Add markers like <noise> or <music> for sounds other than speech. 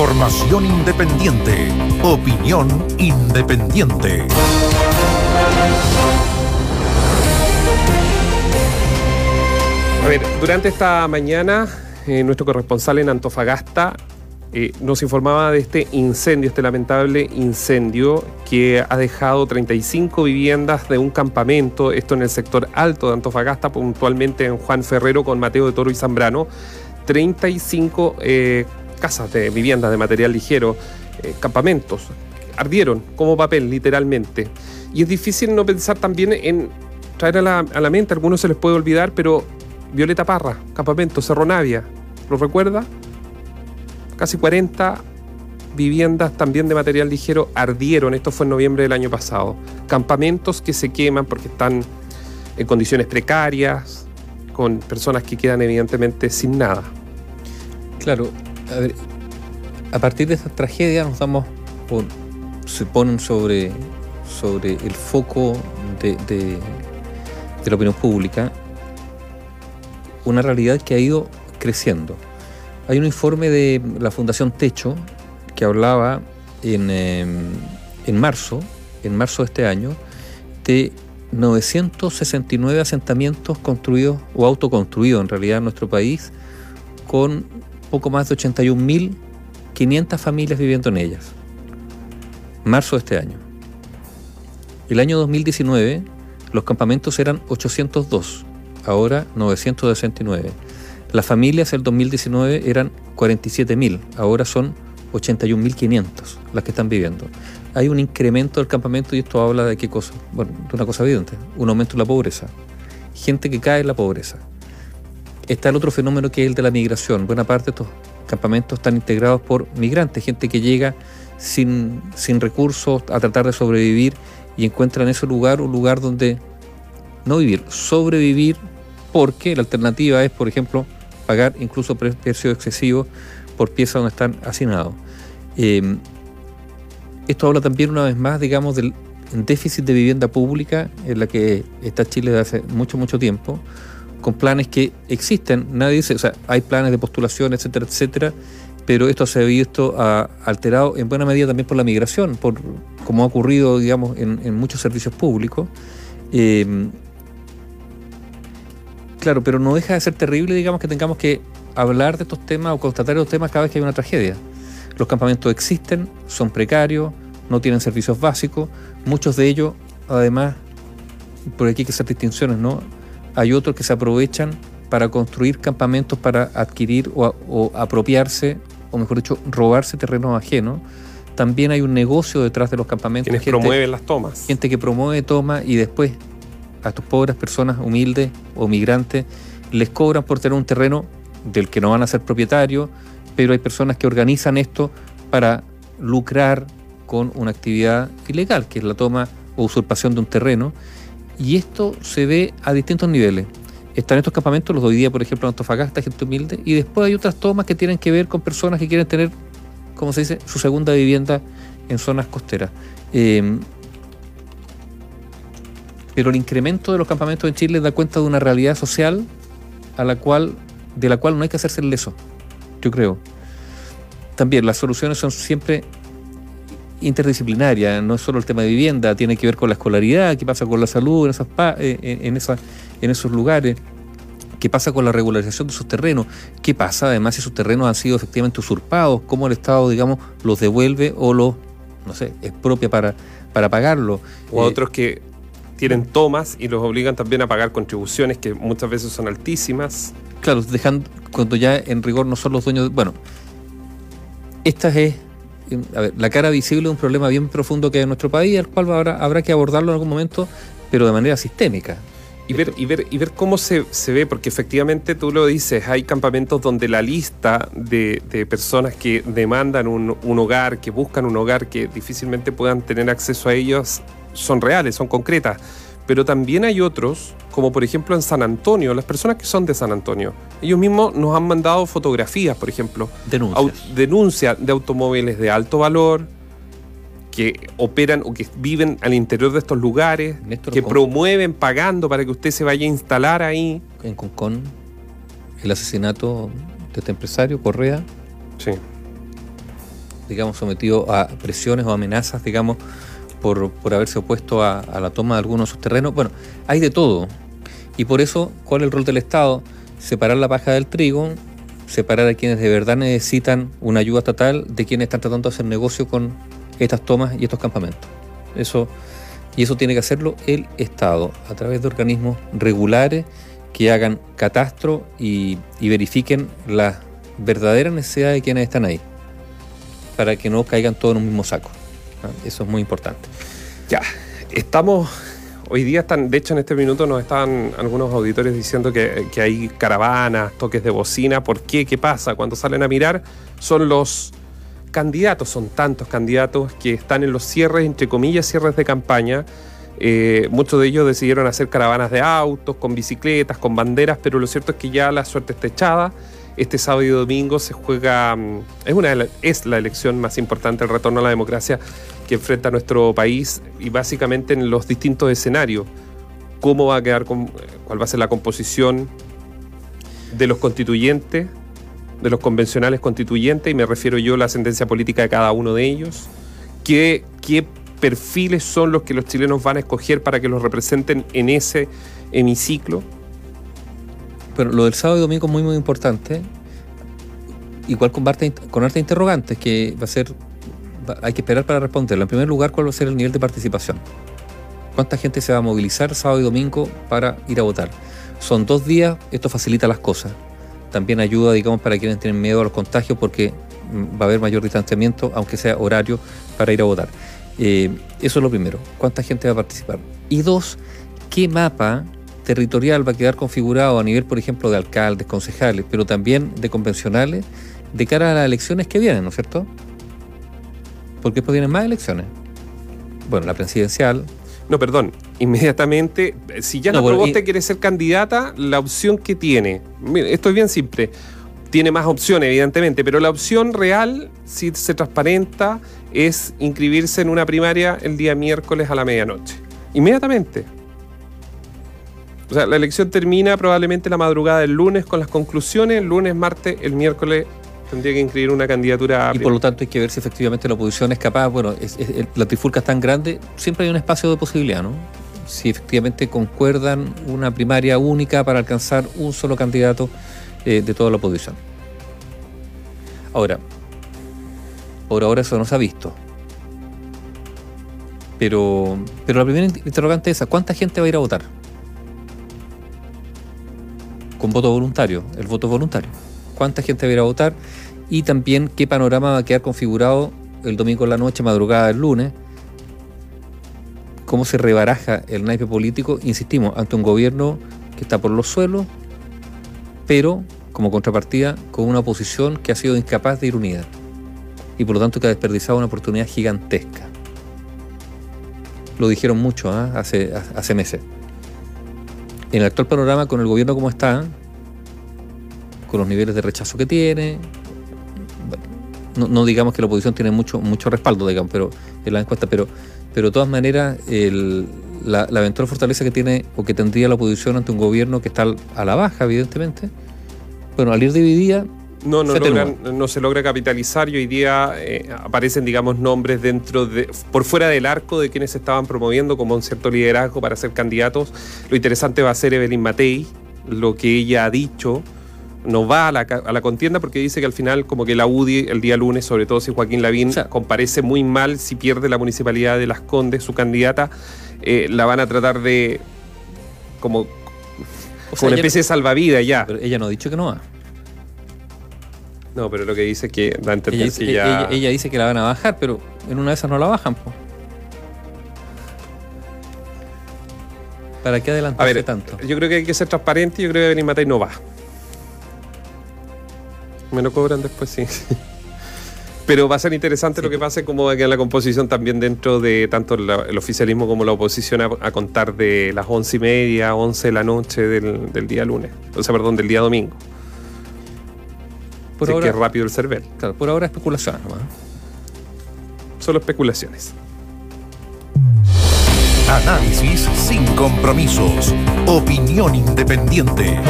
Información independiente. Opinión independiente. A ver, durante esta mañana, eh, nuestro corresponsal en Antofagasta eh, nos informaba de este incendio, este lamentable incendio que ha dejado 35 viviendas de un campamento, esto en el sector alto de Antofagasta, puntualmente en Juan Ferrero con Mateo de Toro y Zambrano. 35 eh, casas de viviendas de material ligero, eh, campamentos, ardieron como papel, literalmente. Y es difícil no pensar también en traer a la, a la mente, algunos se les puede olvidar, pero Violeta Parra, campamento Cerro Navia, ¿lo recuerda? Casi 40 viviendas también de material ligero ardieron, esto fue en noviembre del año pasado. Campamentos que se queman porque están en condiciones precarias, con personas que quedan evidentemente sin nada. Claro, a, ver, a partir de esta tragedia nos damos, se ponen sobre, sobre el foco de, de, la opinión pública una realidad que ha ido creciendo. Hay un informe de la Fundación Techo que hablaba en, eh, en marzo, en marzo de este año, de 969 asentamientos construidos o autoconstruidos en realidad en nuestro país, con poco más de 81.500 familias viviendo en ellas. Marzo de este año. El año 2019 los campamentos eran 802, ahora 969. Las familias el 2019 eran 47.000, ahora son 81.500 las que están viviendo. Hay un incremento del campamento y esto habla de qué cosa? Bueno, de una cosa evidente, un aumento de la pobreza. Gente que cae en la pobreza. Está el otro fenómeno que es el de la migración. Buena parte de estos campamentos están integrados por migrantes, gente que llega sin, sin recursos a tratar de sobrevivir y encuentra en ese lugar un lugar donde no vivir, sobrevivir, porque la alternativa es, por ejemplo, pagar incluso precios excesivos por pieza donde están hacinados. Eh, esto habla también una vez más, digamos, del déficit de vivienda pública en la que está Chile desde hace mucho, mucho tiempo, con planes que existen, nadie dice, o sea, hay planes de postulación, etcétera, etcétera, pero esto se ha visto uh, alterado en buena medida también por la migración, por como ha ocurrido, digamos, en, muchos servicios públicos. Eh, claro, pero no deja de ser terrible, digamos, que tengamos que hablar de estos temas o constatar estos temas cada vez que hay una tragedia. Los campamentos existen, son precarios, no tienen servicios básicos, muchos de ellos, además, por aquí hay que hacer distinciones, ¿no? Hay otros que se aprovechan para construir campamentos para adquirir o, o apropiarse, o mejor dicho, robarse terrenos ajenos. También hay un negocio detrás de los campamentos. Quienes gente, promueven las tomas. Gente que promueve tomas y después a estas pobres personas humildes o migrantes les cobran por tener un terreno del que no van a ser propietarios, pero hay personas que organizan esto para lucrar con una actividad ilegal, que es la toma o usurpación de un terreno. Y esto se ve a distintos niveles. Están estos campamentos, los de hoy día, por ejemplo, en Antofagasta, gente humilde, y después hay otras tomas que tienen que ver con personas que quieren tener, como se dice, su segunda vivienda en zonas costeras. Eh, pero el incremento de los campamentos en Chile da cuenta de una realidad social a la cual, de la cual no hay que hacerse el leso, yo creo. También las soluciones son siempre interdisciplinarias, no es solo el tema de vivienda, tiene que ver con la escolaridad, qué pasa con la salud en, esas, en, esa, en esos lugares, qué pasa con la regularización de sus terrenos, qué pasa además si sus terrenos han sido efectivamente usurpados, cómo el Estado, digamos, los devuelve o los, no sé, expropia para, para pagarlo. O a eh, otros que tienen tomas y los obligan también a pagar contribuciones que muchas veces son altísimas. Claro, dejan cuando ya en rigor no son los dueños. De, bueno, esta es la cara visible de un problema bien profundo que hay en nuestro país, al cual habrá, habrá que abordarlo en algún momento, pero de manera sistémica. Y ver, y ver, y ver cómo se, se, ve, porque efectivamente tú lo dices, hay campamentos donde la lista de, de personas que demandan un, un, hogar, que buscan un hogar, que difícilmente puedan tener acceso a ellos, son reales, son concretas. Pero también hay otros, como por ejemplo en San Antonio, las personas que son de San Antonio. Ellos mismos nos han mandado fotografías, por ejemplo. Denuncias. Denuncia de automóviles de alto valor que operan o que viven al interior de estos lugares, Néstor, que promueven pagando para que usted se vaya a instalar ahí. En Concón, el asesinato de este empresario, Correa. Sí. digamos, sometido a presiones o amenazas, digamos, por, haberse opuesto a, la toma de algunos de sus terrenos. Bueno, hay de todo. Y por eso, ¿cuál es el rol del Estado? Separar la paja del trigo, separar a quienes de verdad necesitan una ayuda estatal de quienes están tratando de hacer negocio con estas tomas y estos campamentos. Eso, y eso tiene que hacerlo el Estado, a través de organismos regulares que hagan catastro y, verifiquen la verdadera necesidad de quienes están ahí, para que no caigan todos en un mismo saco. Eso es muy importante. Ya, estamos Hoy día están, de hecho en este minuto nos están algunos auditores diciendo que, que, hay caravanas, toques de bocina. ¿Por qué? ¿Qué pasa? Cuando salen a mirar son los candidatos, son tantos candidatos que están en los cierres, entre comillas, cierres de campaña. Eh, muchos de ellos decidieron hacer caravanas de autos, con bicicletas, con banderas, pero lo cierto es que ya la suerte está echada. Este sábado y domingo se juega, mm, es, una, es la elección más importante, el retorno a la democracia que enfrenta nuestro país y básicamente en los distintos escenarios. ¿Cómo va a quedar, cuál va a ser la composición de los constituyentes de los convencionales constituyentes, y me refiero yo a la ascendencia política de cada uno de ellos, qué, qué perfiles son los que los chilenos van a escoger para que los representen en ese hemiciclo. Pero lo del sábado y domingo es muy, muy importante. Igual con, con arte interrogantes, que va a ser, hay que esperar para responderlo. En primer lugar, ¿cuál va a ser el nivel de participación? ¿Cuánta gente se va a movilizar sábado y domingo para ir a votar? Son dos días, esto facilita las cosas también ayuda, digamos, para quienes tienen miedo a los contagios porque mm, va a haber mayor distanciamiento, aunque sea horario, para ir a votar. Eh, eso es lo primero. ¿Cuánta gente va a participar? Y dos, ¿qué mapa territorial va a quedar configurado a nivel, por ejemplo, de alcaldes, concejales, pero también de convencionales, de cara a las elecciones que vienen, ¿no es cierto? Porque después vienen más elecciones. Bueno, la presidencial, no, perdón. Inmediatamente, si ya no, Proboste quiere ser candidata, la opción que tiene, esto es bien simple, tiene más opciones, evidentemente, pero la opción real, si se transparenta, es inscribirse en una primaria el día miércoles a la medianoche. Inmediatamente. O sea, la elección termina probablemente la madrugada del lunes con las conclusiones, lunes, martes, el miércoles tendría que inscribir una candidatura. Y por lo tanto hay que ver si efectivamente la oposición es capaz, bueno, la trifulca es tan grande, siempre hay un espacio de posibilidad, ¿no? Si efectivamente concuerdan una primaria única para alcanzar un solo candidato eh, de toda la oposición. Ahora, por ahora eso no se ha visto. Pero, pero la primera interrogante es esa, ¿cuánta gente va a ir a votar? Con voto voluntario, el voto voluntario cuánta gente va a votar y también qué panorama va a quedar configurado el domingo en la noche, madrugada del lunes, cómo se rebaraja el naipe político, insistimos, ante un gobierno que está por los suelos, pero como contrapartida con una oposición que ha sido incapaz de ir unida y por lo tanto que ha desperdiciado una oportunidad gigantesca. Lo dijeron mucho ¿ah? hace meses. En el actual panorama, con el gobierno como está, con los niveles de rechazo que tiene. no, digamos que la oposición tiene mucho, mucho respaldo, digamos, pero en la encuesta, pero, pero de todas maneras la, la eventual fortaleza que tiene o que tendría la oposición ante un gobierno que está a la baja, evidentemente, bueno, al ir dividida, no, no, no se logra capitalizar y hoy día eh, aparecen, digamos, nombres dentro de, por fuera del arco de quienes estaban promoviendo como un cierto liderazgo para ser candidatos. Lo interesante va a ser Evelyn Matei, lo que ella ha dicho, no va a la, contienda porque dice que al final como que la UDI el día lunes, sobre todo si Joaquín Lavín comparece muy mal si pierde la municipalidad de Las Condes, su candidata, eh, la van a tratar de como, una especie de salvavidas ya. Pero ella no ha dicho que no va. No, pero lo que dice es que da a entender ella, que ya... ella, dice que la van a bajar, pero en una de esas no la bajan, ¿Para qué adelantarse tanto? Yo creo que hay que ser transparente y yo creo que Benny Matei no va. Me lo cobran después, sí. <laughs> Pero va a ser interesante lo que pase como a la composición también dentro de tanto el oficialismo como la oposición a, contar de las once y media, once de la noche del, día lunes. O sea, perdón, del día domingo. Por ahora, que rápido el cervel. Claro, por ahora especulación Solo especulaciones. Análisis sin compromisos. Opinión independiente.